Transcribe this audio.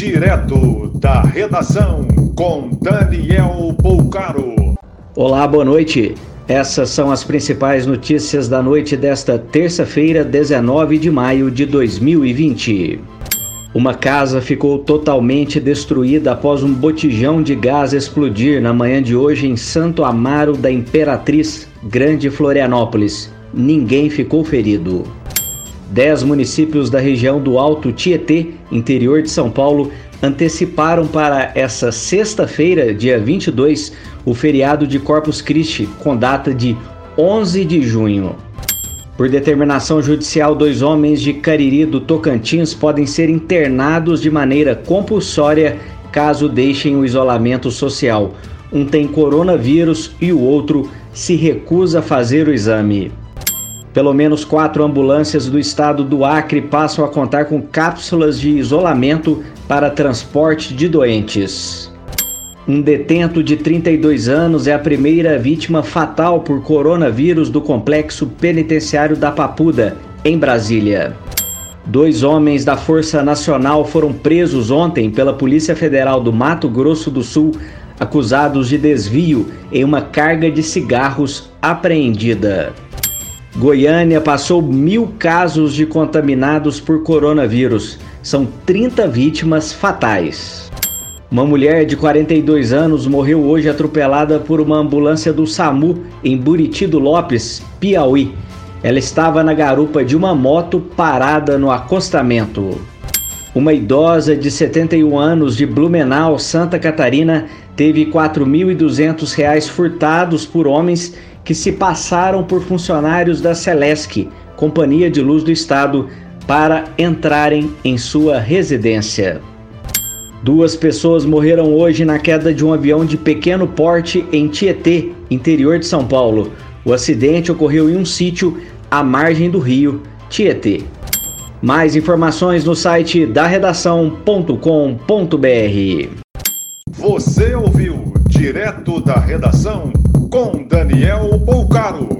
Direto da redação com Daniel Poucaro. Olá, boa noite. Essas são as principais notícias da noite desta terça-feira, 19 de maio de 2020. Uma casa ficou totalmente destruída após um botijão de gás explodir na manhã de hoje em Santo Amaro da Imperatriz, Grande Florianópolis. Ninguém ficou ferido. Dez municípios da região do Alto Tietê, interior de São Paulo, anteciparam para essa sexta-feira, dia 22, o feriado de Corpus Christi, com data de 11 de junho. Por determinação judicial, dois homens de Cariri do Tocantins podem ser internados de maneira compulsória caso deixem o isolamento social. Um tem coronavírus e o outro se recusa a fazer o exame. Pelo menos quatro ambulâncias do estado do Acre passam a contar com cápsulas de isolamento para transporte de doentes. Um detento de 32 anos é a primeira vítima fatal por coronavírus do complexo penitenciário da Papuda, em Brasília. Dois homens da Força Nacional foram presos ontem pela Polícia Federal do Mato Grosso do Sul, acusados de desvio em uma carga de cigarros apreendida. Goiânia passou mil casos de contaminados por coronavírus. São 30 vítimas fatais. Uma mulher de 42 anos morreu hoje atropelada por uma ambulância do SAMU em Buriti do Lopes, Piauí. Ela estava na garupa de uma moto parada no acostamento. Uma idosa de 71 anos de Blumenau, Santa Catarina, teve R$ 4.200 furtados por homens que se passaram por funcionários da Celesc, Companhia de Luz do Estado, para entrarem em sua residência. Duas pessoas morreram hoje na queda de um avião de pequeno porte em Tietê, interior de São Paulo. O acidente ocorreu em um sítio à margem do rio Tietê. Mais informações no site da redação.com.br. Você ouviu direto da redação com Daniel Bolcaro.